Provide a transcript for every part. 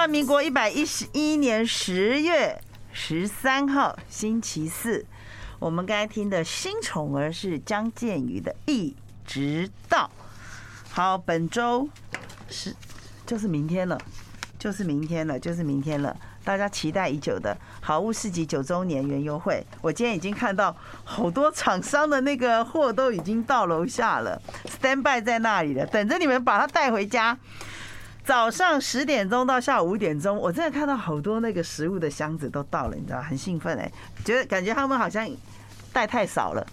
华民国一百一十一年十月十三号星期四，我们刚才听的新宠儿是江建宇的《一直到》。好，本周是就是明天了，就是明天了，就是明天了。大家期待已久的好物市集九周年园优惠，我今天已经看到好多厂商的那个货都已经到楼下了，stand by 在那里了，等着你们把它带回家。早上十点钟到下午五点钟，我真的看到好多那个食物的箱子都到了，你知道，很兴奋哎，觉得感觉他们好像带太少了，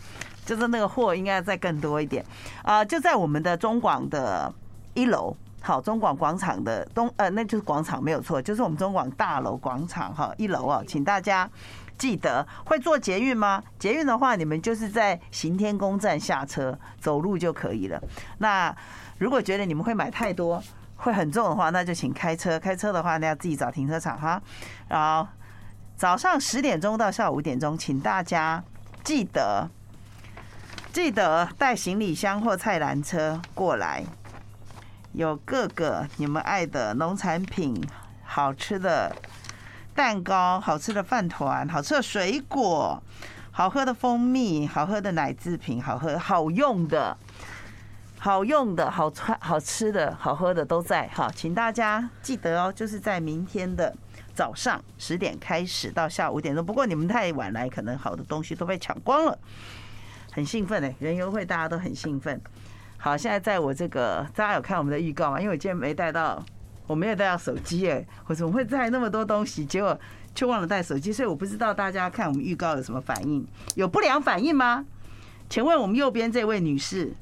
就是那个货应该再更多一点啊！就在我们的中广的一楼。好，中广广场的东呃，那就是广场没有错，就是我们中广大楼广场哈，一楼啊，请大家记得会坐捷运吗？捷运的话，你们就是在行天宫站下车，走路就可以了。那如果觉得你们会买太多，会很重的话，那就请开车。开车的话，那要自己找停车场哈。然后早上十点钟到下午五点钟，请大家记得记得带行李箱或菜篮车过来。有各个你们爱的农产品，好吃的蛋糕，好吃的饭团，好吃的水果，好喝的蜂蜜，好喝的奶制品，好喝好用的，好用的好穿好吃的好喝的都在哈，请大家记得哦，就是在明天的早上十点开始到下午五点钟。不过你们太晚来，可能好的东西都被抢光了，很兴奋哎，园游会大家都很兴奋。好，现在在我这个，大家有看我们的预告吗？因为我今天没带到，我没有带到手机哎，我怎么会带那么多东西？结果却忘了带手机，所以我不知道大家看我们预告有什么反应，有不良反应吗？请问我们右边这位女士，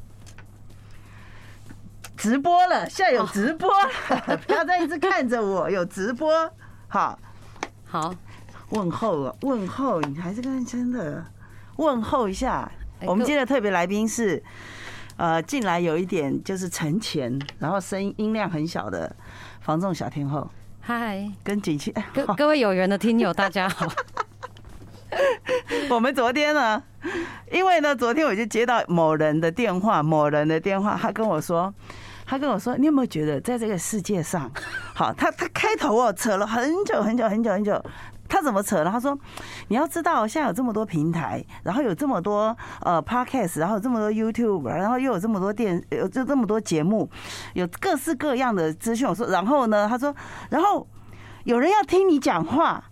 直播了，现在有直播，不要再一直看着我，有直播，好，好，问候了，问候，你还是跟真的，问候一下，我们今天的特别来宾是。呃，进来有一点就是沉潜，然后声音音量很小的房仲小天后。嗨，跟景气，各各位有缘的听友，大家好。我们昨天呢，因为呢，昨天我就接到某人的电话，某人的电话，他跟我说，他跟我说，你有没有觉得在这个世界上，好，他他开头哦，扯了很久很久很久很久。他怎么扯呢？他说：“你要知道，现在有这么多平台，然后有这么多呃 podcast，然后有这么多 YouTube，然后又有这么多电，有就这么多节目，有各式各样的资讯。”我说：“然后呢？”他说：“然后有人要听你讲话。”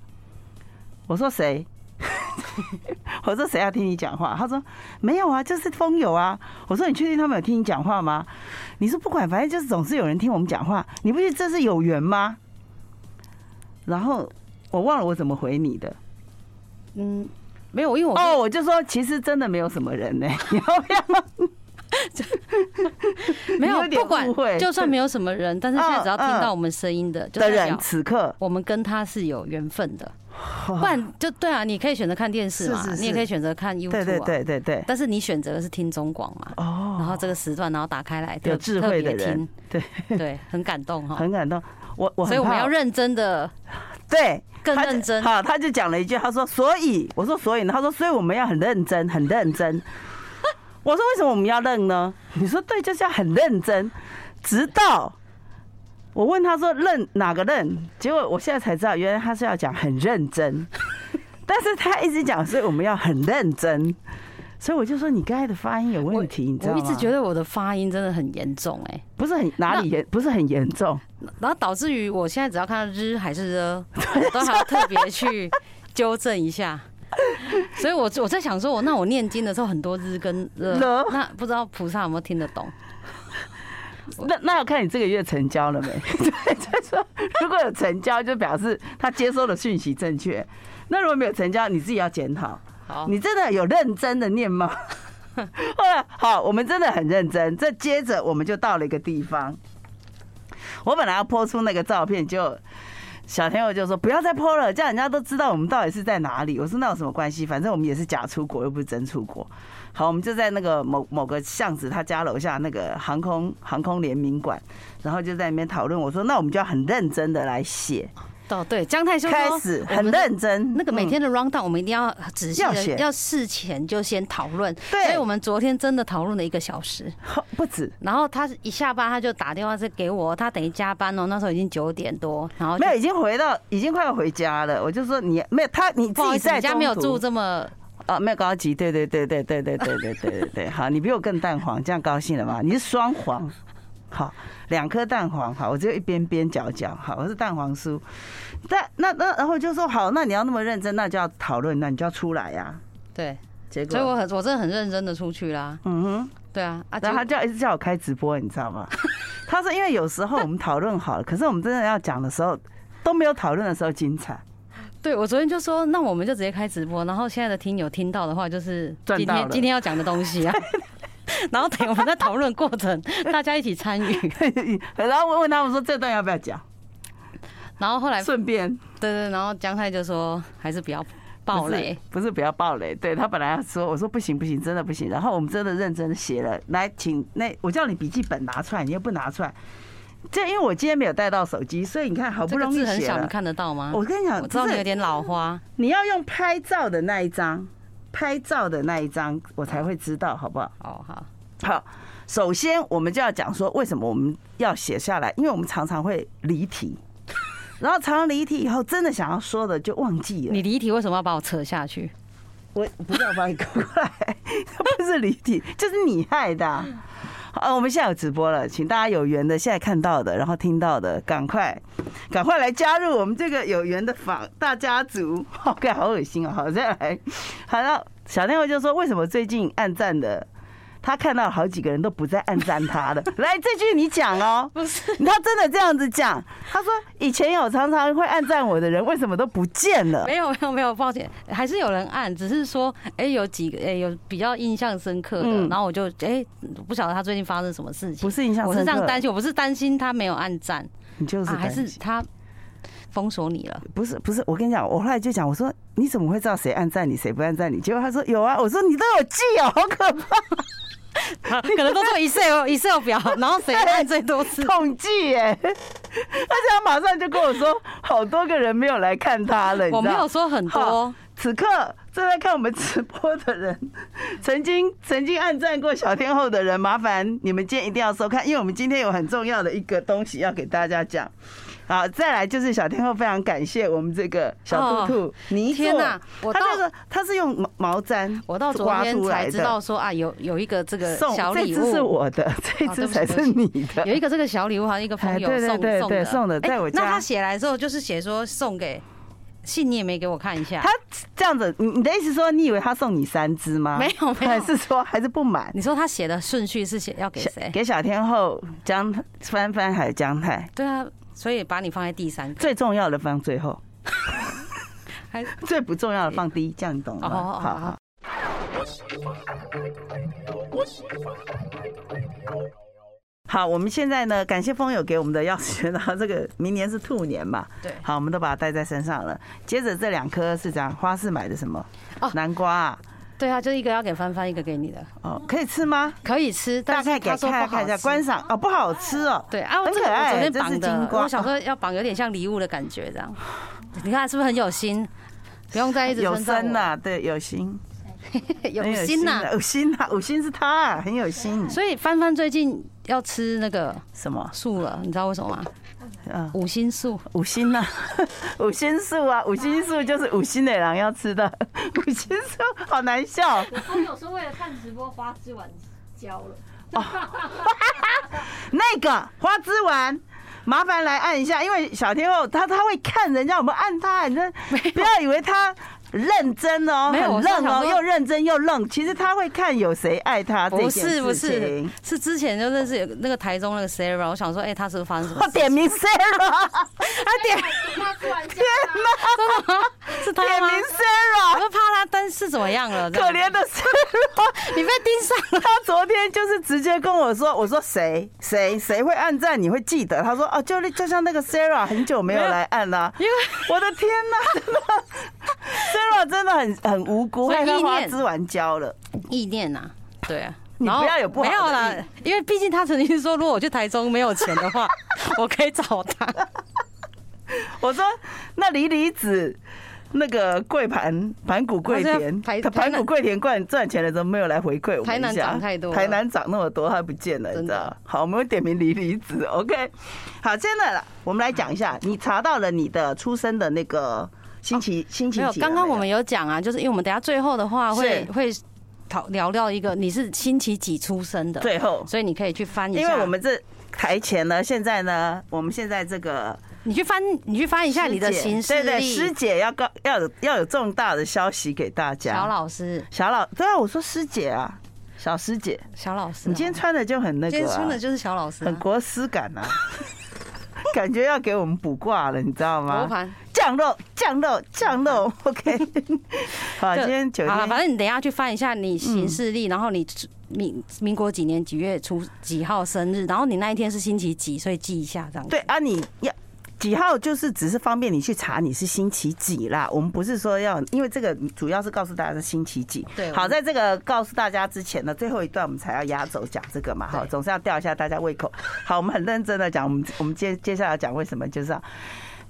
我说：“谁？” 我说：“谁要听你讲话？”他说：“没有啊，就是风友啊。”我说：“你确定他们有听你讲话吗？”你说：“不管，反正就是总是有人听我们讲话。你不觉得这是有缘吗？”然后。我忘了我怎么回你的，嗯，没有，因为我哦，我就说其实真的没有什么人呢，你要不要？没有，不管就算没有什么人，但是现在只要听到我们声音的的人，此刻我们跟他是有缘分的。不然就对啊，你可以选择看电视嘛，你也可以选择看 YouTube，对对对对对。但是你选择的是听中广嘛，哦，然后这个时段，然后打开来，有智慧的人，对对，很感动哈，很感动。我我所以我们要认真的，对。更认真。好，他就讲了一句，他说：“所以，我说所以呢？他说，所以我们要很认真，很认真。”我说：“为什么我们要认呢？”你说：“对，就是要很认真。”直到我问他说：“认哪个认？”结果我现在才知道，原来他是要讲很认真。但是他一直讲，所以我们要很认真。所以我就说你刚才的发音有问题，你知道吗？我一直觉得我的发音真的很严重，哎，不是很哪里严，不是很严重，然后导致于我现在只要看到日还是的，我都还要特别去纠正一下。所以我我在想说，我那我念经的时候很多日跟了，那不知道菩萨有没有听得懂？那那要看你这个月成交了没？对，就是说如果有成交，就表示他接收的讯息正确；那如果没有成交，你自己要检讨。好，你真的有认真的念吗？后来好，我们真的很认真。这接着我们就到了一个地方，我本来要 po 出那个照片，就小天友就说不要再 po 了，这样人家都知道我们到底是在哪里。我说那有什么关系？反正我们也是假出国，又不是真出国。好，我们就在那个某某个巷子，他家楼下那个航空航空联名馆，然后就在里面讨论。我说那我们就要很认真的来写。哦，对，姜太修开始很认真。那个每天的 round down，我们一定要仔细的，要事前就先讨论。对，所以我们昨天真的讨论了一个小时，不止。然后他一下班他就打电话是给我，他等于加班哦，那时候已经九点多，然后没有，已经回到，已经快要回家了。我就说你没有他，你自己在家没有住这么。啊，没有高级，对对对对对对对对对对对，好，你比我更蛋黄，这样高兴了吗？你是双黄，好，两颗蛋黄，好，我只有一边边角角，好，我是蛋黄酥，但那那然后就说好，那你要那么认真，那就要讨论，那你就要出来呀，对，结果，所以我很我真的很认真的出去啦，嗯哼，对啊，然后他叫一直叫我开直播，你知道吗？他说因为有时候我们讨论好了，可是我们真的要讲的时候都没有讨论的时候精彩。对，我昨天就说，那我们就直接开直播，然后现在的听友听到的话，就是今天今天要讲的东西啊。然后等我们在讨论过程，大家一起参与。然后我问他们说，这段要不要讲？然后后来顺便，对对，然后姜太就说还是不要爆雷，不是不要爆雷。对，他本来要说，我说不行不行，真的不行。然后我们真的认真写了，来，请那我叫你笔记本拿出来，你又不拿出来。这因为我今天没有带到手机，所以你看好不容易写了。很小，你看得到吗？我跟你讲，我知道你有点老花。你要用拍照的那一张，拍照的那一张，我才会知道，好不好？哦，好。好，首先我们就要讲说，为什么我们要写下来？因为我们常常会离题，然后常常离题以后，真的想要说的就忘记了。你离题为什么要把我扯下去？我不是要把你勾过来，不是离题，就是你害的。好，我们现在有直播了，请大家有缘的现在看到的，然后听到的，赶快赶快来加入我们这个有缘的房大家族。OK，好恶心哦！好，再来，好了，小天后就说，为什么最近暗赞的？他看到好几个人都不再暗赞他的，来这句你讲哦，不是。他真的这样子讲，他说以前有常常会暗赞我的人，为什么都不见了？没有没有没有，抱歉，还是有人按，只是说哎有几个哎有比较印象深刻的，然后我就哎不晓得他最近发生什么事情，不是印象深刻，我是这样担心，我不是担心他没有暗赞，你就是还是他封锁你了？不是不是，我跟你讲，我后来就讲，我说你怎么会知道谁按赞你，谁不按赞你？结果他说有啊，我说你都有记哦，好可怕。可能都做 Excel Excel 表，然后谁按最多次 统计耶，而且他马上就跟我说，好多个人没有来看他了。我没有说很多，此刻正在看我们直播的人，曾经曾经按赞过小天后的人，麻烦你们今天一定要收看，因为我们今天有很重要的一个东西要给大家讲。好，再来就是小天后非常感谢我们这个小兔兔泥作，他这个他是用毛毛毡，我到昨天才知道说啊，有有一个这个小礼物，这只是我的，这只才是你的，有一个这个小礼物，好像一个朋友送送的，送的，在我家。那他写来之后就是写说送给信，你也没给我看一下。他这样子，你你的意思说，你以为他送你三只吗？没有，没有，还是说还是不满？你说他写的顺序是写要给谁？给小天后江帆帆还是江太？对啊。所以把你放在第三个，最重要的放最后，还最不重要的放第一，这样你懂了吗？好好好。好，我们现在呢，感谢风友给我们的钥匙圈，然后这个明年是兔年嘛？对。好，我们都把它带在身上了。接着这两颗是这样，花市买的什么？哦，南瓜啊。对啊，就一个要给帆帆，一个给你的。哦，可以吃吗？可以吃，大概给看看一下观赏。哦，不好吃哦。对啊，很可爱，这是金瓜。我想说要绑有点像礼物的感觉，这样。你看是不是很有心？不用再一直有心呐，对，有心，有心呐，有心呐，有心是他，啊很有心。所以帆帆最近要吃那个什么素了，你知道为什么吗？嗯，五星素，五星呐，五星素啊，五星素就是五星的人要吃的，五星素好难笑。我朋友说为了看直播花枝丸交了。哦，那个花枝丸，麻烦来按一下，因为小天后他他会看人家有没有按他，你不要以为他。认真哦，很愣哦，又认真又愣。其实他会看有谁爱他这件事情。不是不是，是之前就认识有那个台中那个 Sarah，我想说，哎，他是不是发生什么？我点名 Sarah，他点，天哪，是他点名 Sarah，我都怕他灯是怎么样了？可怜的 Sarah，你被盯上了。他昨天就是直接跟我说，我说谁谁谁会按赞，你会记得。他说哦，就就像那个 Sarah，很久没有来按了。因为我的天哪，真的。真的很很无辜，害他花枝丸交了意念呐，对啊，你不要有不好没有啦，因为毕竟他曾经说，如果我去台中没有钱的话，我可以找他。我说那离离子。那个贵盘盘古贵田，他盘古贵田赚赚钱的时候没有来回馈我？台南涨太多，台南涨那么多，他不见了，你知道？好，我们会点名离离子，OK。好，现在我们来讲一下，你查到了你的出生的那个星期星期几？没有，刚刚我们有讲啊，就是因为我们等下最后的话会会讨聊聊一个你是星期几出生的，最后，所以你可以去翻一下。因为我们这台前呢，现在呢，我们现在这个。你去翻，你去翻一下你的行事历。对对，师姐要告要有要有重大的消息给大家。小老师，小老对啊，我说师姐啊，小师姐，小老师，你今天穿的就很那个，今天穿的就是小老师，很国师感啊，感觉要给我们卜卦了，你知道吗？罗盘降肉，降肉，降肉，OK。好，今天九天，好，反正你等一下去翻一下你行事历，然后你民民国几年几月初几号生日，然后你那一天是星期几，所以记一下这样。对啊，你要。几号就是只是方便你去查你是星期几啦，我们不是说要，因为这个主要是告诉大家是星期几。对，好，在这个告诉大家之前呢，最后一段我们才要压轴讲这个嘛，哈，总是要吊一下大家胃口。好，我们很认真的讲，我们我们接接下来讲为什么就是要。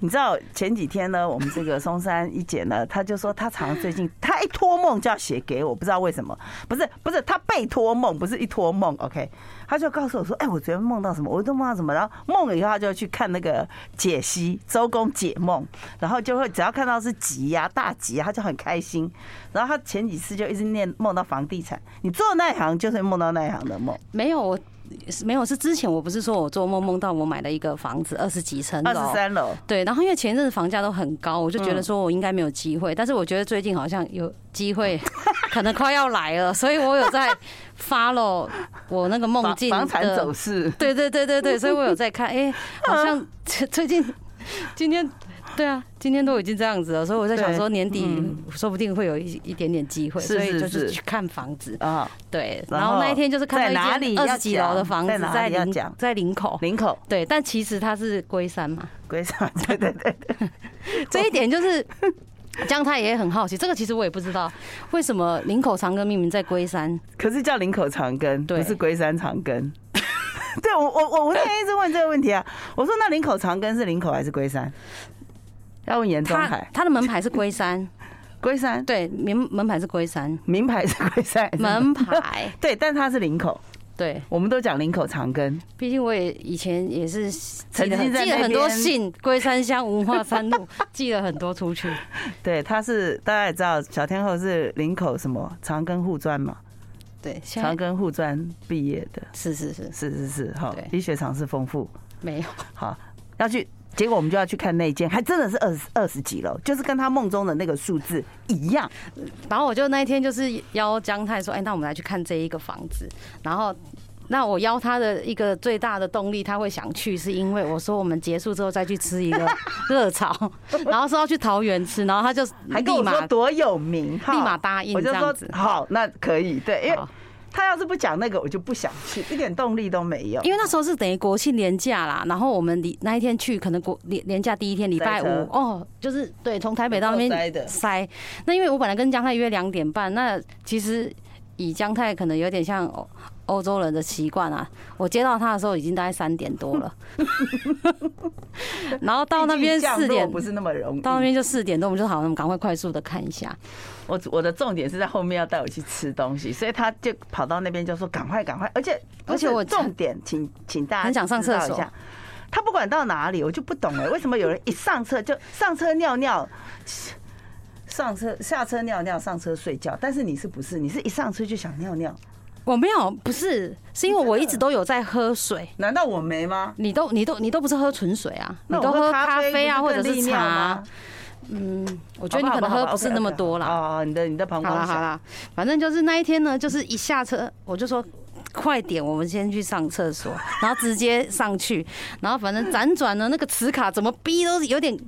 你知道前几天呢，我们这个松山一姐呢，她就说她常最近她一托梦就要写给我，不知道为什么，不是不是她被托梦，不是一托梦，OK，她就告诉我说，哎，我昨天梦到什么，我都梦到什么，然后梦了以后，她就去看那个解析周公解梦，然后就会只要看到是吉呀大吉啊，她就很开心。然后她前几次就一直念梦到房地产，你做那一行就是梦到那一行的梦，没有我。没有，是之前我不是说我做梦梦到我买了一个房子，二十几层楼，二十三楼。对，然后因为前阵子房价都很高，我就觉得说我应该没有机会。但是我觉得最近好像有机会，可能快要来了，所以我有在 follow 我那个梦境房产走势。对对对对对，所以我有在看，哎，好像 最近今天。对啊，今天都已经这样子了，所以我在想说年底说不定会有一一点点机会，所以就是去看房子啊。对，然后那一天就是看到一间二十几楼的房子在林在林口，林口。对，但其实它是龟山嘛，龟山。对对对对，这一点就是姜太也很好奇，这个其实我也不知道为什么林口长庚命名在龟山，可是叫林口长庚，不是龟山长庚。对我我我我那天一直问这个问题啊，我说那林口长庚是林口还是龟山？要问严中海，他的门牌是龟山，龟山？对，名门牌是龟山，名牌是龟山，门牌。对，但它是林口，对，我们都讲林口长庚。毕竟我也以前也是曾经寄了很多信，龟山乡文化三路 寄了很多出去。对，他是大家也知道，小天后是林口什么长庚护专嘛？对，长庚护专毕业的，是是是。是是是，好，医学常识丰富，没有。好要去。结果我们就要去看那间，还真的是二十二十几楼，就是跟他梦中的那个数字一样。然后我就那一天就是邀姜太说：“哎，那我们来去看这一个房子。”然后那我邀他的一个最大的动力，他会想去，是因为我说我们结束之后再去吃一个热炒，然后说要去桃园吃，然后他就还跟我说多有名，立马答应这样子。好，那可以，对，因为。他要是不讲那个，我就不想去，一点动力都没有。因为那时候是等于国庆年假啦，然后我们那一天去，可能国年年假第一天礼拜五哦，就是对，从台北到那边塞。那因为我本来跟江太约两点半，那其实以姜太可能有点像欧洲人的习惯啊，我接到他的时候已经大概三点多了，然后到那边四点不是那么容易，到那边就四点多，我们就好，我们赶快快速的看一下。我我的重点是在后面要带我去吃东西，所以他就跑到那边就说赶快赶快，而且而且我重点请请大家很想上厕所，他不管到哪里，我就不懂哎，为什么有人一上车就上车尿尿，上车下车尿尿，上车睡觉，但是你是不是？你是一上车就想尿尿？我没有，不是，是因为我一直都有在喝水。难道我没吗？你都你都你都不是喝纯水啊？你都喝咖啡啊，或者是茶？嗯，我觉得你可能喝不是那么多啦。啊，你的你的膀胱。好啦好啦，反正就是那一天呢，就是一下车我就说快点，我们先去上厕所，然后直接上去，然后反正辗转呢，那个磁卡怎么逼都是有点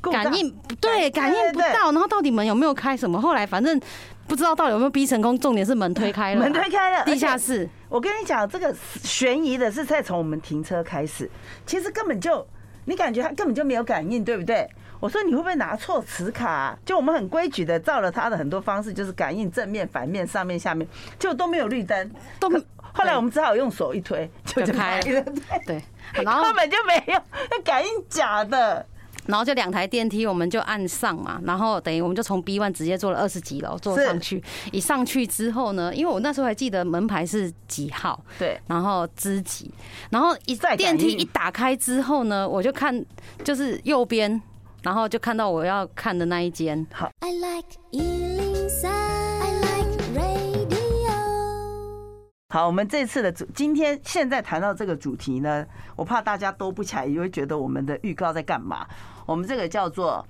感应不对，感应不到，然后到底门有没有开什么？后来反正不知道到底有没有逼成功，重点是门推开了，门推开了，地下室。我跟你讲，这个悬疑的是在从我们停车开始，其实根本就你感觉它根本就没有感应，对不对？我说你会不会拿错磁卡啊？就我们很规矩的照了他的很多方式，就是感应正面、反面、上面、下面，就都没有绿灯，都没。后来我们只好用手一推就开了，对，然后 根本就没有，那感应假的。然后就两台电梯，我们就按上嘛，然后等于我们就从 B one 直接坐了二十几楼坐上去。一上去之后呢，因为我那时候还记得门牌是几号，对，然后知己，然后一电梯一打开之后呢，我就看就是右边，然后就看到我要看的那一间。好。I like 好，我们这次的主今天现在谈到这个主题呢，我怕大家都不起来，因为觉得我们的预告在干嘛？我们这个叫做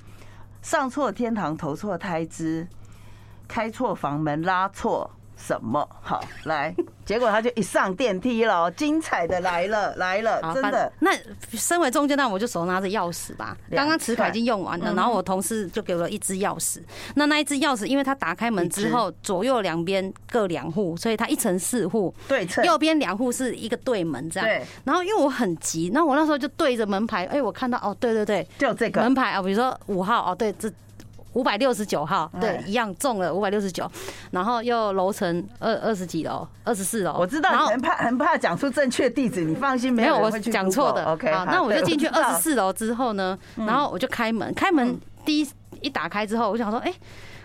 上错天堂投错胎之开错房门拉错。什么好来？结果他就一上电梯了，精彩的来了 来了，真的。那身为中间，那我就手拿着钥匙吧。刚刚磁卡已经用完了，然后我同事就给我了一支钥匙。那那一支钥匙，因为他打开门之后，左右两边各两户，所以他一层四户，对称。右边两户是一个对门这样。对。然后因为我很急，那我那时候就对着门牌，哎，我看到哦，对对对，就这个门牌啊，比如说五号哦，对这。五百六十九号，对，一样中了五百六十九，然后又楼层二二十几楼，二十四楼。我知道，然后很怕很怕讲出正确地址，你放心，没有我讲错的。OK，好，那我就进去二十四楼之后呢，然后我就开门，开门第一一打开之后，我想说，哎。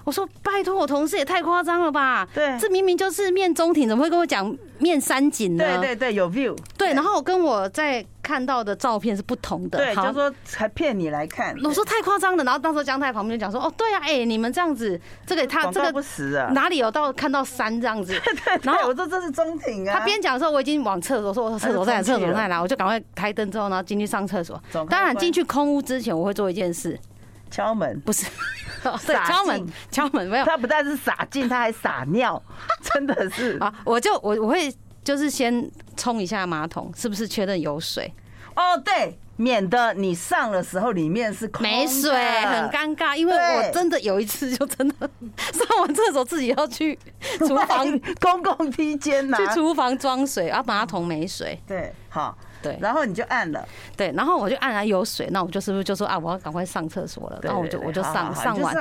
我说拜托，我同事也太夸张了吧？对，这明明就是面中庭，怎么会跟我讲面山景呢？对对对，有 view。对，然后我跟我在看到的照片是不同的。对，就说还骗你来看。我说太夸张了，然后当时姜太旁边就讲说：“哦，对啊，哎，你们这样子，这个他这个不实啊，哪里有到看到山这样子？”然后我说这是中庭啊。他边讲的时候，我已经往厕所说：“我厕所在哪？厕所在哪？”我就赶快开灯之后，然后进去上厕所。当然进去空屋之前，我会做一件事。敲门不是，对，敲门敲门没有。他不但是撒劲，他还撒尿，真的是 啊！我就我我会就是先冲一下马桶，是不是确认有水？哦，对，免得你上的时候里面是空没水，很尴尬。因为我真的有一次就真的 上完厕所自己要去厨房公共梯间呐，去厨房装水，啊，马桶没水。对，好。对，然后你就按了，对，然后我就按了有水，那我就是不是就说啊，我要赶快上厕所了，然后我就我就上上完，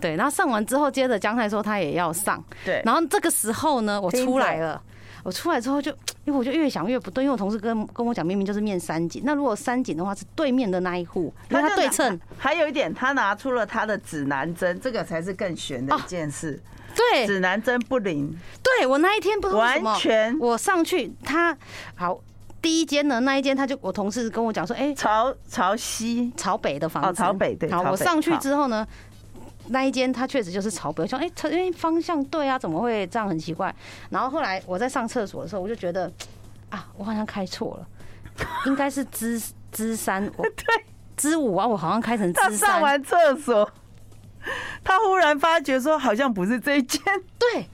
对，然后上完之后，接着姜太说他也要上，对，然后这个时候呢，我出来了，我出来之后就，因为我就越想越不对，因为我同事跟跟我讲，明明就是面三井，那如果三井的话是对面的那一户，因为他对称，还有一点，他拿出了他的指南针，这个才是更悬的一件事，对，指南针不灵，对我那一天不知道什么，完全。我上去他好。第一间呢，那一间他就我同事跟我讲说，哎，朝朝西朝北的房子，朝北对。好，我上去之后呢，那一间他确实就是朝北，我想哎，因为方向对啊，怎么会这样很奇怪？然后后来我在上厕所的时候，我就觉得啊，我好像开错了，应该是之之三，我，对，之五啊，我好像开成上完厕所，他忽然发觉说好像不是这一间，对。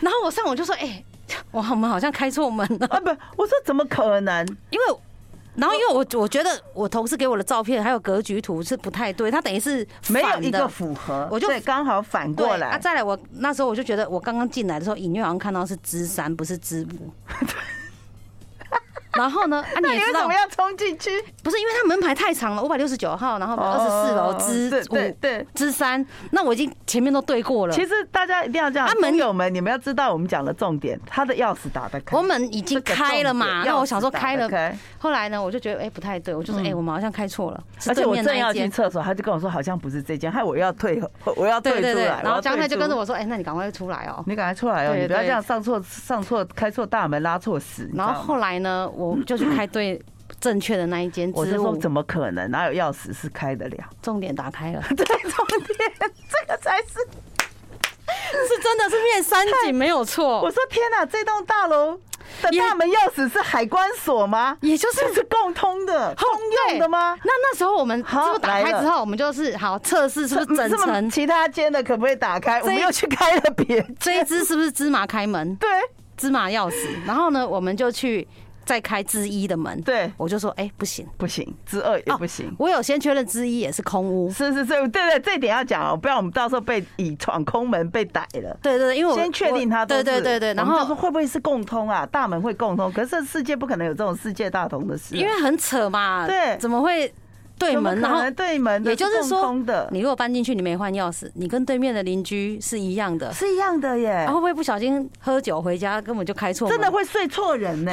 然后我上我就说，哎。我我们好像开错门了啊！不，我说怎么可能？因为，然后因为我我觉得我同事给我的照片还有格局图是不太对，他等于是没有一个符合，我就刚好反过来。啊，再来我那时候我就觉得我刚刚进来的时候，隐约好像看到是芝山，不是芝五。然后呢？啊，你也知道为什么要冲进去？不是因为他门牌太长了，五百六十九号，然后二十四楼之五对之三。那我已经前面都对过了。其实大家一定要这样，啊门友们，你们要知道我们讲的重点，他的钥匙打得开。我门已经开了嘛？那我想说开了，后来呢，我就觉得哎不太对，我就说哎我们好像开错了。而且我正要进厕所，他就跟我说好像不是这间，害我要退，我要退出来。然后姜太就跟着我说哎，那你赶快出来哦，你赶快出来哦，你不要这样上错上错开错大门拉错屎。然后后来呢，我就去开对。正确的那一间，我是说怎么可能？哪有钥匙是开得了？重点打开了，对，重点这个才是是真的是面山景没有错。我说天哪，这栋大楼的大门钥匙是海关锁吗？也就是是共通的、通用的吗？那那时候我们是不是打开之后，我们就是好测试是不是整层？其他间的可不可以打开？我们又去开了别这一只是不是芝麻开门？对，芝麻钥匙。然后呢，我们就去。再开之一的门，对，我就说，哎，不行，不行，之二也不行。我有先确认之一也是空屋，是是是，对对，这点要讲哦，不然我们到时候被以闯空门被逮了。对对，因为我先确定他，对对对对，然后说会不会是共通啊？大门会共通，可是这世界不可能有这种世界大同的事，因为很扯嘛。对，怎么会对门？然后对门，也就是说，你如果搬进去，你没换钥匙，你跟对面的邻居是一样的，是一样的耶。会不会不小心喝酒回家，根本就开错门？真的会睡错人呢？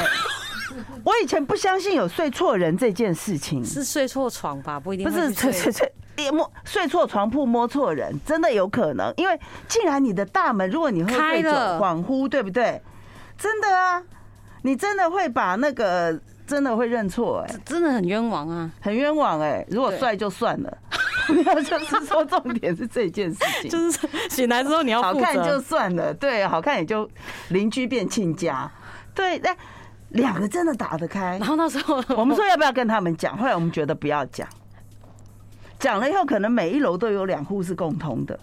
我以前不相信有睡错人这件事情，是睡错床吧？不一定不是睡睡睡摸睡错床铺摸错人，真的有可能。因为既然你的大门，如果你喝醉酒恍惚，对不对？真的啊，你真的会把那个真的会认错哎，真的很冤枉啊，很冤枉哎。如果帅就算了，就是说重点是这件事情，就是醒来之后你要好看就算了，对，好看也就邻居变亲家，对，那。两个真的打得开，然后那时候我们说要不要跟他们讲，后来我们觉得不要讲，讲了以后可能每一楼都有两户是共通的。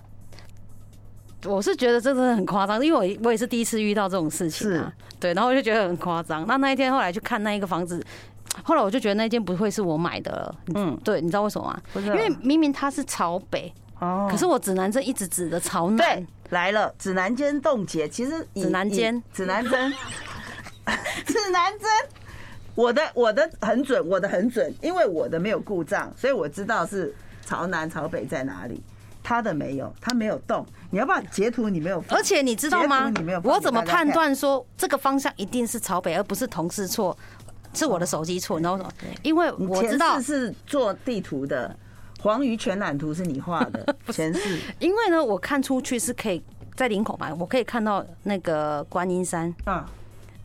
我是觉得这真的很夸张，因为我我也是第一次遇到这种事情啊，对，然后我就觉得很夸张。那那一天后来去看那一个房子，后来我就觉得那间不会是我买的了。嗯，对，你知道为什么吗？因为明明它是朝北哦，可是我指南针一直指的朝南。对，来了，指南针冻结，其实指南针，指南针。指南针，我的我的很准，我的很准，因为我的没有故障，所以我知道是朝南朝北在哪里。他的没有，他没有动。你要不要截图？你没有，而且你知道吗？我怎么判断说这个方向一定是朝北，而不是同事错？是我的手机错？然后因为我知道是做地图的，黄鱼全览图是你画的 前世。因为呢，我看出去是可以在林口嘛，我可以看到那个观音山。嗯。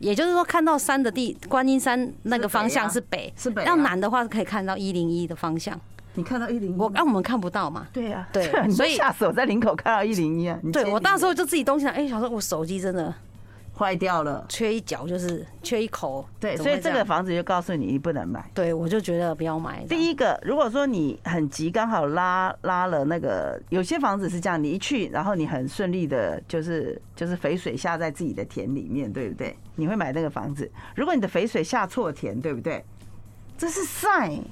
也就是说，看到山的地，观音山那个方向是北，是北。要南的话，可以看到一零一的方向。你看到一零一？我，那我们看不到嘛？对呀，对。所以吓死我，在林口看到一零一啊！对，我那时候就自己东西哎，想说我手机真的坏掉了，缺一角就是缺一口。对，所以这个房子就告诉你，你不能买。对，我就觉得不要买。第一个，如果说你很急，刚好拉拉了那个，有些房子是这样，你一去，然后你很顺利的，就是就是肥水下在自己的田里面，对不对？你会买那个房子。如果你的肥水下错田，对不对？这是 sign。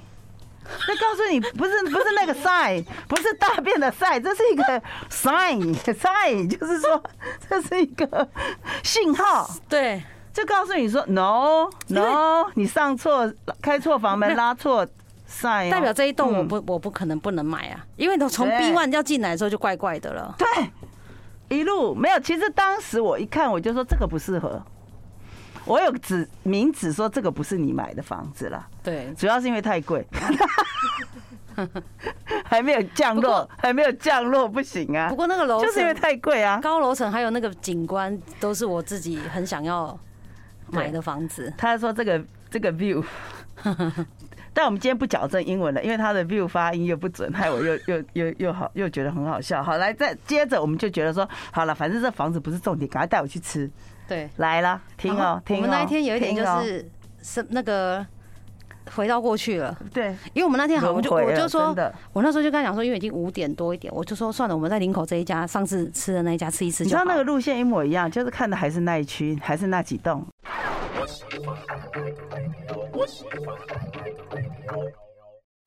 那告诉你，不是不是那个 sign，不是大便的 sign，这是一个 sign，sign 就是说 这是一个信号。对，就告诉你说 no no，你上错开错房门拉错 sign，代表这一栋我不我不可能不能买啊，因为从 B one 要进来的时候就怪怪的了。对，一路没有。其实当时我一看，我就说这个不适合。我有指明指说这个不是你买的房子了，对，主要是因为太贵，还没有降落，还没有降落，不行啊。不过那个楼就是因为太贵啊，高楼层还有那个景观都是我自己很想要买的房子。他说这个这个 view，但我们今天不矫正英文了，因为他的 view 发音又不准，害我又又又又好又觉得很好笑。好，来再接着我们就觉得说，好了，反正这房子不是重点，赶快带我去吃。对，来了，听哦，听哦。我们那一天有一点就是是那个回到过去了。对，因为我们那天好，我就我就说，我那时候就跟他讲说，因为已经五点多一点，我就说算了，我们在林口这一家上次吃的那一家吃一次。你知道那个路线一模一样，就是看的还是那一区，还是那几栋。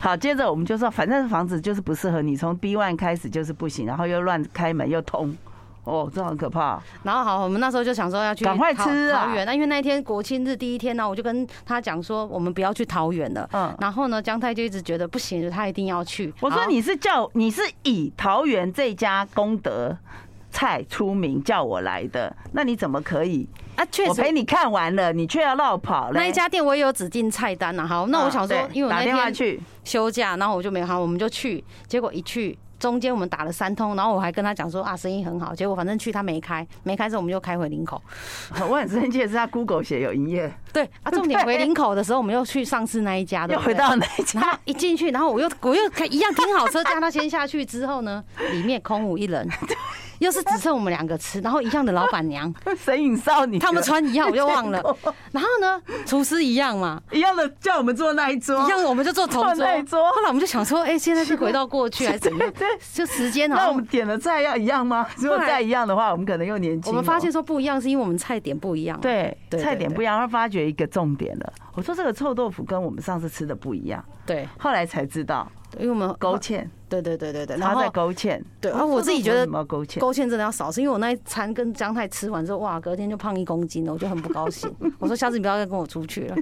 好，接着我们就说，反正房子就是不适合你，从 B one 开始就是不行，然后又乱开门又通。哦，这很可怕。然后好，我们那时候就想说要去赶快吃啊，桃园。那因为那一天国庆日第一天呢，我就跟他讲说，我们不要去桃园了。嗯。然后呢，姜太就一直觉得不行，他一定要去。我说你是叫你是以桃园这家功德菜出名叫我来的，那你怎么可以啊？确实，我陪你看完了，你却要绕跑。那一家店我也有指定菜单啊。好，那我想说，因为我那天去休假，然后我就没有好，我们就去。结果一去。中间我们打了三通，然后我还跟他讲说啊，生意很好。结果反正去他没开，没开之后我们就开回林口。我很生气的是他 Google 写有营业。对啊，重点回林口的时候，我们又去上次那一家，又回到那一家，一进去，然后我又我又一样停好车，叫他先下去之后呢，里面空无一人。又是只剩我们两个吃，然后一样的老板娘，神隐少女，他们穿一样，我就忘了。然后呢，厨师一样嘛，一样的叫我们坐那一桌，一样的我们就坐同桌。后来我们就想说，哎，现在是 回到过去还是怎么样？对，就时间。那我们点的菜要一样吗？如果再一样的话，我们可能又年轻。我们发现说不一样，是因为我们菜点不一样。对，菜点不一样，而发觉一个重点了。我说这个臭豆腐跟我们上次吃的不一样。对，后来才知道。因为我们勾芡，对对对对对，然后再勾芡，对。然后我自己觉得勾芡，勾芡真的要少吃，因为我那一餐跟姜太吃完之后，哇，隔天就胖一公斤了，我就很不高兴。我说下次你不要再跟我出去了。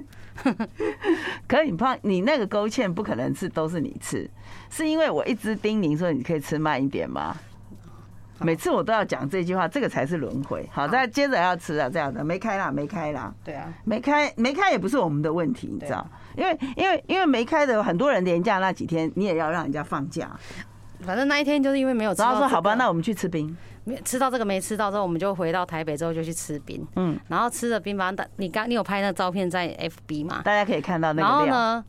可是你胖，你那个勾芡不可能是都是你吃，是因为我一直叮咛说你可以吃慢一点吗？每次我都要讲这句话，这个才是轮回。好，再接着要吃啊，这样的没开啦，没开啦。对啊，没开没开也不是我们的问题，你知道？因为因为因为没开的很多人连假那几天，你也要让人家放假。反正那一天就是因为没有吃到，然后说好吧，那我们去吃冰。没吃到这个没吃到之后，我们就回到台北之后就去吃冰。嗯，然后吃了冰反正，你刚你有拍那个照片在 FB 嘛？大家可以看到那个。然后呢，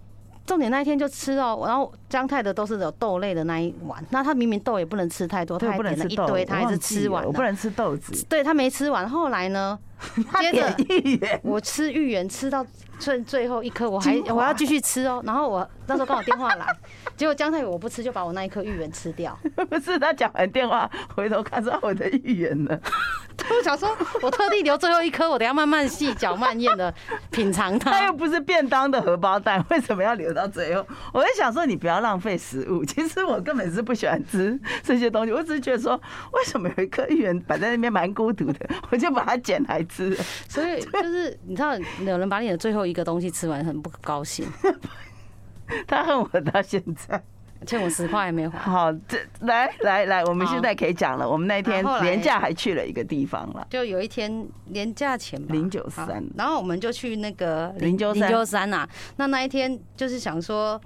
重点那一天就吃哦，然后姜太的都是有豆类的那一碗，那他明明豆也不能吃太多，他还点了一堆，他还是吃完。我不能吃豆子。对，他没吃完，后来呢？接着我吃芋圆吃到最最后一颗，我还我要继续吃哦。然后我那时候刚好电话来，结果姜太宇我不吃，就把我那一颗芋圆吃掉。不是他讲完电话回头看到我的芋圆了，我想说，我特地留最后一颗，我等下慢慢细嚼慢咽的品尝它。它又不是便当的荷包蛋，为什么要留到最后？我在想说，你不要浪费食物。其实我根本是不喜欢吃这些东西，我只是觉得说，为什么有一颗芋圆摆在那边蛮孤独的，我就把它捡来吃。所以就是你知道，有人把你的最后一个东西吃完，很不高兴。他恨我到现在，欠我十块还没还。好，这来来来，我们现在可以讲了。我们那天年假还去了一个地方了，就有一天年假前吧，零九三，然后我们就去那个零九零九三呐。那那一天就是想说。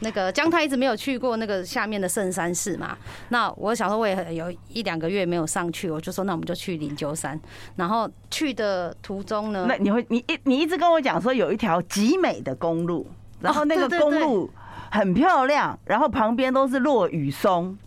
那个姜太一直没有去过那个下面的圣山寺嘛，那我想说我也有一两个月没有上去，我就说那我们就去灵鹫山。然后去的途中呢，那你会你一你一直跟我讲说有一条极美的公路，然后那个公路很漂亮，然后旁边都是落雨松，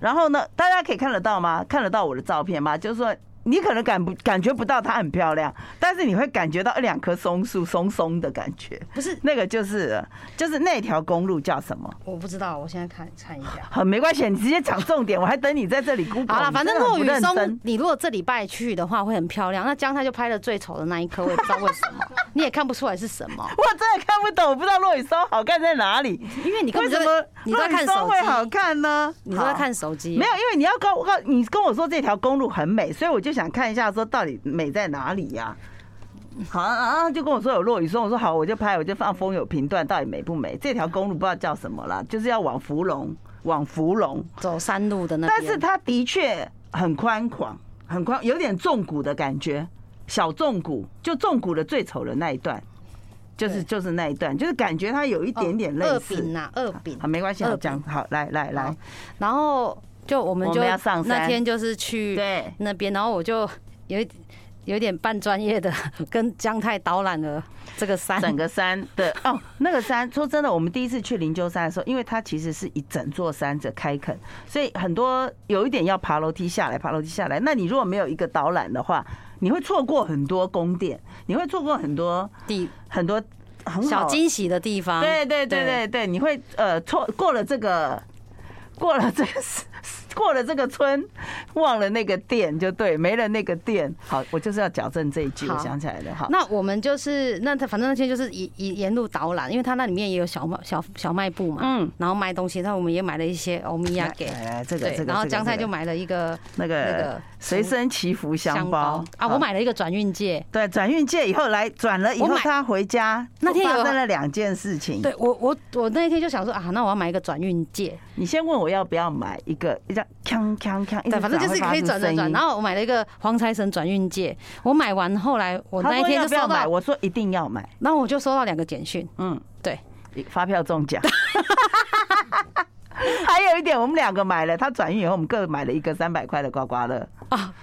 然后呢，大家可以看得到吗？看得到我的照片吗？就是说。你可能感不感觉不到它很漂亮，但是你会感觉到一两棵松树松松的感觉。不是那个，就是就是那条公路叫什么？我不知道，我现在看看一下。好，没关系，你直接讲重点，我还等你在这里。好了，反正落雨松，你如果这礼拜去的话会很漂亮。那姜太就拍了最丑的那一颗，我也不知道为什么，你也看不出来是什么。我真的看不懂，我不知道落雨松好看在哪里，因为你为什么你在看手机好看呢？你都在看手机？没有，因为你要跟我告你跟我说这条公路很美，所以我就想看一下说到。底美在哪里呀？好啊，就跟我说有落雨松，我说好，我就拍，我就放风有频段，到底美不美？这条公路不知道叫什么啦，就是要往芙蓉，往芙蓉走山路的那。但是它的确很宽广，很宽，有点纵谷的感觉，小纵谷，就纵谷的最丑的那一段，就是就是那一段，就是感觉它有一点点类似。二饼呐，二饼。好，没关系，我讲好，来来来，然后就我们就要上山，那天就是去对那边，然后我就。有一有点半专业的 跟姜太导览了这个山，整个山的 哦，那个山说真的，我们第一次去灵鹫山的时候，因为它其实是一整座山的开垦，所以很多有一点要爬楼梯下来，爬楼梯下来。那你如果没有一个导览的话，你会错过很多宫殿，你会错过很多地很多很小惊喜的地方。对对对对对，你会呃错过了这个，过了这个。过了这个村，忘了那个店，就对，没了那个店。好，我就是要矫正这一句，我想起来了。好，那我们就是那他反正那天就是沿沿沿路导览，因为他那里面也有小卖小小卖部嘛，嗯，然后卖东西，那我们也买了一些欧米亚给，来这个这个，然后姜太就买了一个那个那个随身祈福香包。啊，我买了一个转运戒，对，转运戒以后来转了以后，他回家那天发生了两件事情，对我我我那一天就想说啊，那我要买一个转运戒，你先问我要不要买一个一张。锵锵锵！对，反正就是可以转转转。然后我买了一个黄财神转运戒，我买完后来我那一天就收到，我说一定要买，然后我就收到两个简讯。嗯，对，发票中奖。还有一点，我们两个买了，他转运以后，我们各买了一个三百块的刮刮乐啊，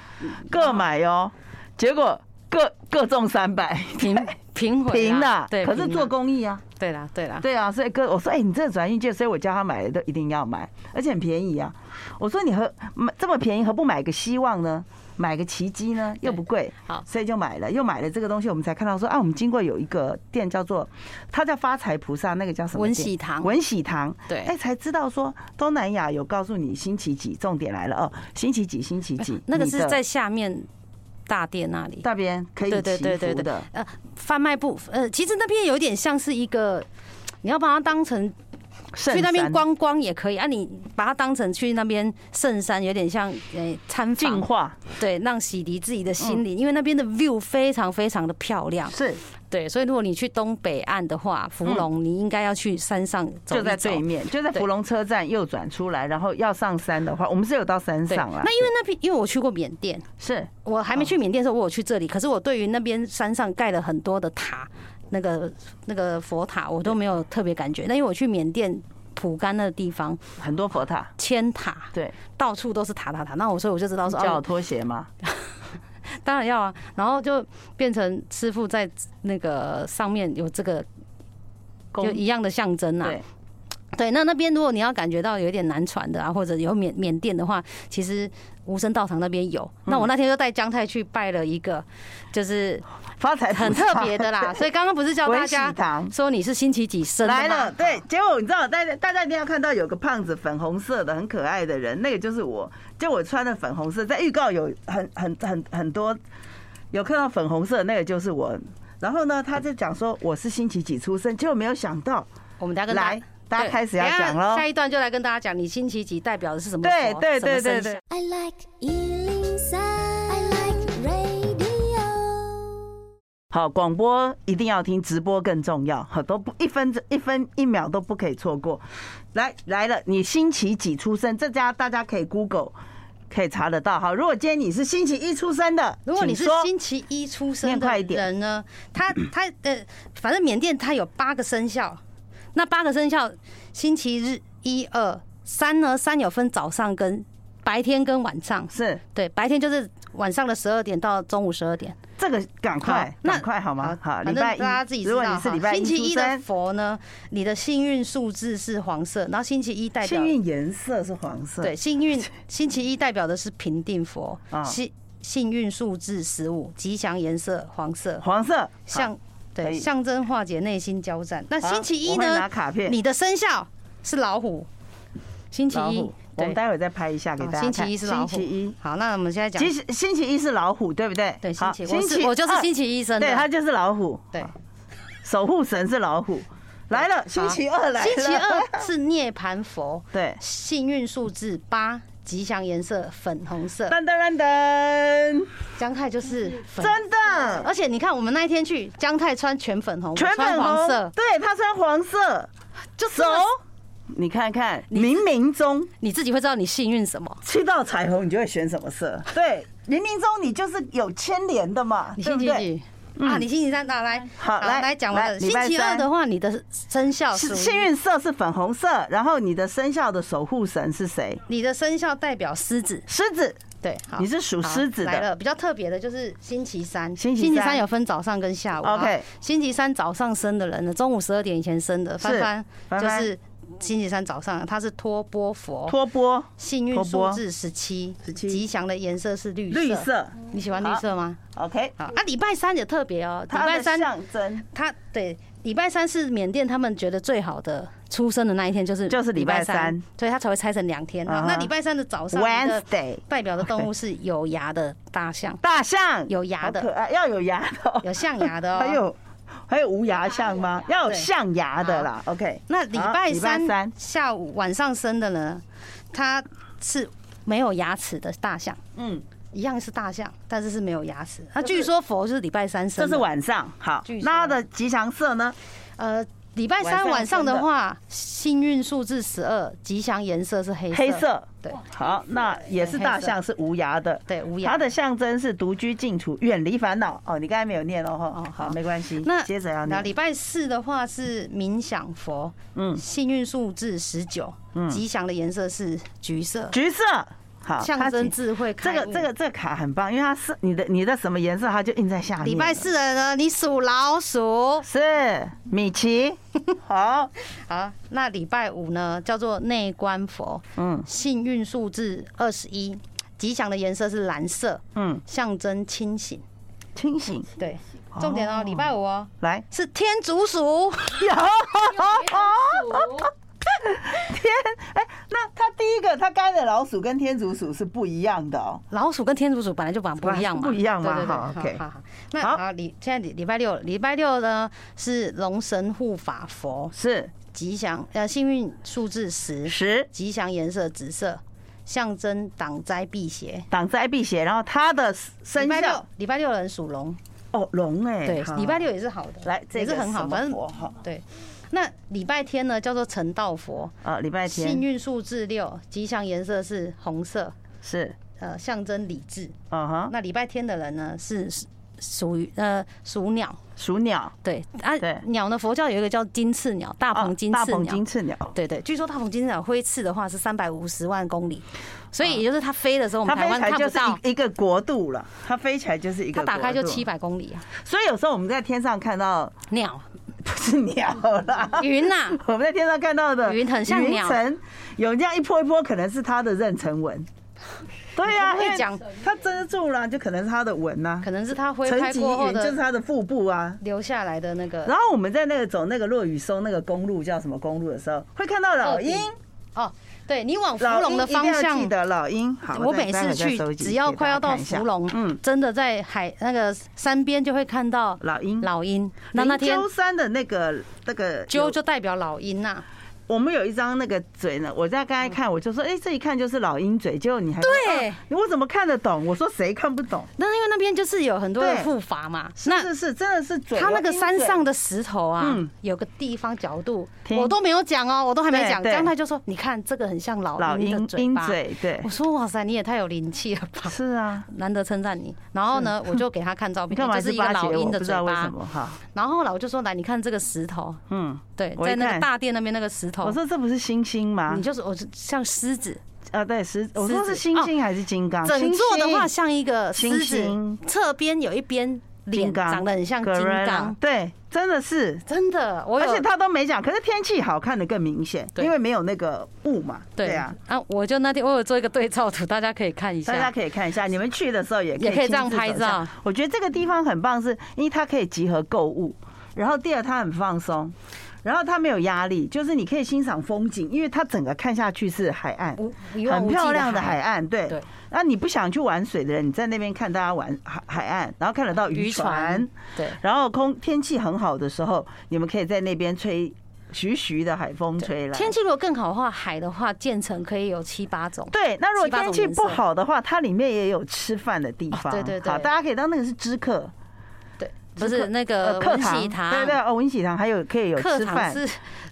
各买哟，结果各各中三百，平平平的，对，可是做公益啊。对啦，对啦，对啊，所以哥，我说，哎，你这个转运券，所以我叫他买的都一定要买，而且很便宜啊。我说你何买这么便宜，何不买个希望呢？买个奇迹呢？又不贵，好，所以就买了，又买了这个东西，我们才看到说啊，我们经过有一个店叫做，它叫发财菩萨，那个叫什么？文喜堂。文喜堂，对，哎，才知道说东南亚有告诉你星期几，重点来了哦，星期几，星期几，那个是在下面大殿那里，大边可以祈福的，呃，贩卖部，呃，其实那边有点像是一个，你要把它当成。去那边观光也可以啊，你把它当成去那边圣山，有点像诶参访，化。对，让洗涤自己的心灵，因为那边的 view 非常非常的漂亮，是。对，所以如果你去东北岸的话，芙蓉你应该要去山上走，就在对面，就在芙蓉车站右转出来，然后要上山的话，我们是有到山上了。那因为那边，因为我去过缅甸，是。我还没去缅甸的时候，我有去这里，可是我对于那边山上盖了很多的塔。那个那个佛塔我都没有特别感觉，那因为我去缅甸蒲甘那个地方，很多佛塔、千塔，对，到处都是塔塔塔。那我所以我就知道说，叫我拖鞋吗？当然要啊。然后就变成师傅在那个上面有这个，就一样的象征啊。对，那那边如果你要感觉到有点难传的啊，或者有缅缅甸的话，其实无声道场那边有。那我那天就带姜太去拜了一个，就是 发财很特别的啦。所以刚刚不是叫大 家说你是星期几生来了？对，结果你知道，大家大家一定要看到有个胖子，粉红色的，很可爱的人，那个就是我。就我穿的粉红色，在预告有很很很很多有看到粉红色，那个就是我。然后呢，他就讲说我是星期几出生，结果没有想到，我们大家跟来。大家开始要讲喽，下一段就来跟大家讲，你星期几代表的是什么？对对对对对。I like 好，广播一定要听，直播更重要。好，都不一分一分一秒都不可以错过。来来了，你星期几出生？这家大家可以 Google 可以查得到。好，如果今天你是星期一出生的，如果你是星期一出生的人呢，他他呃，反正缅甸它有八个生肖。那八个生肖，星期日一二三呢？三有分早上跟白天跟晚上，是对，白天就是晚上的十二点到中午十二点。这个赶快，那快好吗？好，反正大家自己知道。如果你是礼拜一星期一的佛呢，你的幸运数字是黄色，然后星期一代表幸运颜色是黄色。对，幸运星期一代表的是平定佛，幸幸运数字十五，吉祥颜色黄色，黄色像。对，象征化解内心交战。那星期一呢？你的生肖是老虎。星期一，我们待会再拍一下给大家。星期一是老虎。星期一，好，那我们现在讲。其实星期一是老虎，对不对？对，星期星期我就是星期一生的，对，他就是老虎。对，守护神是老虎。来了，星期二来了。星期二是涅槃佛。对，幸运数字八。吉祥颜色粉红色，噔噔噔噔，姜太就是真的，而且你看我们那一天去，姜太穿全粉红，全粉红。色，对他穿黄色，就走，你看看冥冥中。你自己会知道你幸运什么，去到彩虹你就会选什么色，对，冥冥中你就是有牵连的嘛，对不对？啊，你星期三打来，好来来讲完了。星期二的话，你的生肖是幸运色是粉红色，然后你的生肖的守护神是谁？你的生肖代表狮子，狮子对，你是属狮子的。来了，比较特别的就是星期三，星期三有分早上跟下午。OK，星期三早上生的人呢，中午十二点以前生的，翻翻就是。星期三早上，它是托波佛，托波，幸运数字十七，十七，吉祥的颜色是绿色，绿色，你喜欢绿色吗？OK，好啊，礼拜三也特别哦，礼拜三象征，他对，礼拜三是缅甸他们觉得最好的出生的那一天，就是就是礼拜三，所以他才会拆成两天。那礼拜三的早上，Wednesday，代表的动物是有牙的大象，大象。有牙的，要有牙的，有象牙的哦，还有。还有无牙象吗？要有象牙的啦。OK，那礼拜三下午晚上生的呢？它是没有牙齿的大象。嗯，一样是大象，但是是没有牙齿。那据说佛是礼拜三生，这是晚上。好，那它的吉祥色呢？呃。礼拜三晚上的话，幸运数字十二，吉祥颜色是黑色。黑色，对。好，那也是大象，是无牙的。对，无牙。它的象征是独居静处，远离烦恼。哦，你刚才没有念哦，哈。哦，好，没关系。那接着要念。那礼拜四的话是冥想佛，嗯，幸运数字十九，嗯，吉祥的颜色是橘色。橘色。好，象征智慧。这个这个这个卡很棒，因为它是你的你的什么颜色，它就印在下面。礼拜四的呢，你属老鼠，是米奇。好好，那礼拜五呢，叫做内观佛，嗯，幸运数字二十一，吉祥的颜色是蓝色，嗯，象征清醒，清醒。对，重点哦，礼拜五哦，来是天竺鼠，有。天，哎，那它第一个，他该的老鼠跟天竺鼠是不一样的哦。老鼠跟天竺鼠本来就长不一样嘛，不一样嘛。对对对，好，OK，好好。那好，礼现在礼礼拜六，礼拜六呢是龙神护法佛，是吉祥呃幸运数字十十，吉祥颜色紫色，象征挡灾辟邪，挡灾辟邪。然后他的生肖，礼拜六人属龙。哦，龙哎，对，礼拜六也是好的，来，也是很好，反正对。那礼拜天呢，叫做成道佛。啊，礼拜天，幸运数字六，吉祥颜色是红色，是。呃，象征理智。嗯哼，那礼拜天的人呢，是属于呃属鸟，属鸟，对啊，对，鸟呢，佛教有一个叫金翅鸟，大鹏金翅鸟，大鹏金翅鸟，对对，据说大鹏金翅鸟挥翅的话是三百五十万公里。所以也就是它飞的时候，我们台湾看不到。一个国度了。它飞起来就是一个，它打开就七百公里啊。所以有时候我们在天上看到鸟，不是鸟啦，云呐。我们在天上看到的云很像鸟，有这样一波一波，可能是它的妊娠纹。对呀，会讲它遮住了，就可能是它的纹呐，可能是它挥拍过后的，就是它的腹部啊留下来的那个。然后我们在那个走那个落雨松那个公路叫什么公路的时候，会看到老鹰哦。对，你往芙蓉的方向，记得老鹰。好，我每次去，只要快要到芙蓉，嗯，真的在海那个山边就会看到老鹰。老鹰，那那天鸠山的那个那个鸠就代表老鹰呐。我们有一张那个嘴呢，我在刚才看，我就说，哎，这一看就是老鹰嘴，结果你还对，我怎么看得懂？我说谁看不懂？那因为那边就是有很多的复法嘛，那是是真的是嘴。它那个山上的石头啊，有个地方角度，我都没有讲哦，我都还没讲，姜太就说，你看这个很像老鹰的嘴巴，对，我说哇塞，你也太有灵气了吧？是啊，难得称赞你。然后呢，我就给他看照片，就是一个老鹰的嘴巴。然后后来我就说，来，你看这个石头，嗯，对，在那个大殿那边那个石头。我说这不是星星吗？你就是我是像狮子啊，对，狮，我说是星星还是金刚？整座的话像一个狮子，侧边有一边脸长得很像金刚，对，真的是真的。而且他都没讲，可是天气好看的更明显，因为没有那个雾嘛。对啊，啊，我就那天我有做一个对照图，大家可以看一下，大家可以看一下，你们去的时候也可以也可以这样拍照。我觉得这个地方很棒，是因为它可以集合购物，然后第二它很放松。然后它没有压力，就是你可以欣赏风景，因为它整个看下去是海岸，很漂亮的海岸。对，那你不想去玩水的人，你在那边看大家玩海海岸，然后看得到渔船。对，然后空天气很好的时候，你们可以在那边吹徐徐的海风吹来。天气如果更好的话，海的话建成可以有七八种。对，那如果天气不好的话，它里面也有吃饭的地方。对对对，好，大家可以当那个是知客。不是那个文喜堂，对对哦，文喜堂还有可以有吃饭，是，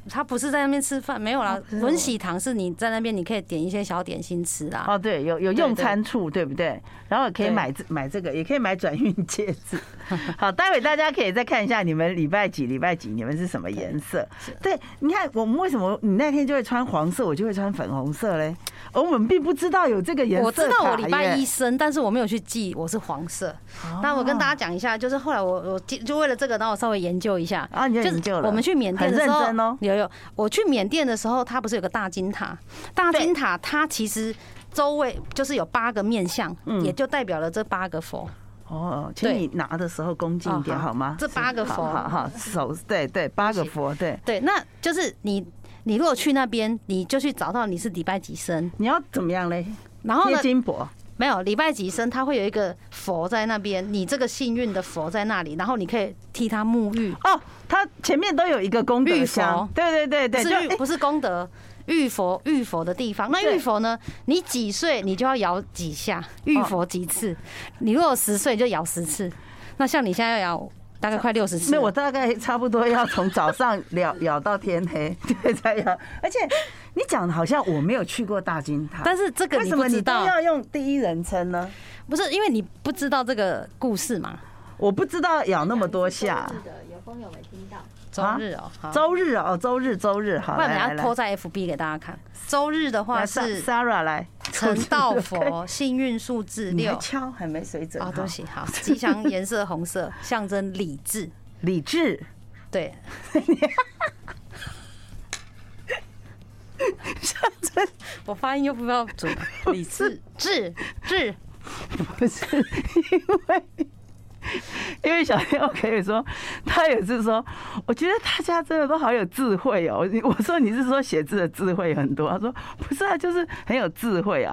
他不是在那边吃饭，没有啦。文喜堂是你在那边，你可以点一些小点心吃啦。哦，对，有有用餐处，对不对？然后可以买这买这个，也可以买转运戒指。好，待会大家可以再看一下你们礼拜几礼拜几你们是什么颜色？对，你看我们为什么你那天就会穿黄色，我就会穿粉红色嘞？而我们并不知道有这个颜色。我知道我礼拜一生，但是我没有去记我是黄色。那我跟大家讲一下，就是后来我我就为了这个，然后我稍微研究一下啊，你就研究了。我们去缅甸的时候，有有，我去缅甸的时候，它不是有个大金塔？大金塔它其实周围就是有八个面相，也就代表了这八个佛。哦，请你拿的时候恭敬一点好吗？这八个佛，好好手，对对，八个佛，对对，那就是你。你如果去那边，你就去找到你是礼拜几生，你要怎么样嘞？然后呢？金箔没有礼拜几生，他会有一个佛在那边，你这个幸运的佛在那里，然后你可以替他沐浴。哦，他前面都有一个功德箱，对对对对，是不是功德浴佛浴佛的地方？那浴佛呢？你几岁你就要摇几下，浴佛几次？你如果十岁就摇十次。那像你现在要摇。大概快六十次，没有，我大概差不多要从早上咬 咬到天黑，对，才咬。而且你讲的好像我没有去过大金塔，但是这个你不知道，为什么你都要用第一人称呢？不是因为你不知道这个故事嘛？我不知道咬那么多下。有风有没听到？周日哦，周日哦，周日周日，好，我们要拖在 FB 给大家看。周日的话是 Sarah 来。成 道佛，幸运数字六。敲还没水准。哦，对不起，好，吉祥颜色红色，象征理智。理智，对。象征，我发音又不知道准。理智，智智，不是因为 因为小天可以说，他也是说，我觉得大家真的都好有智慧哦。我说你是说写字的智慧很多？他说不是啊，就是很有智慧啊。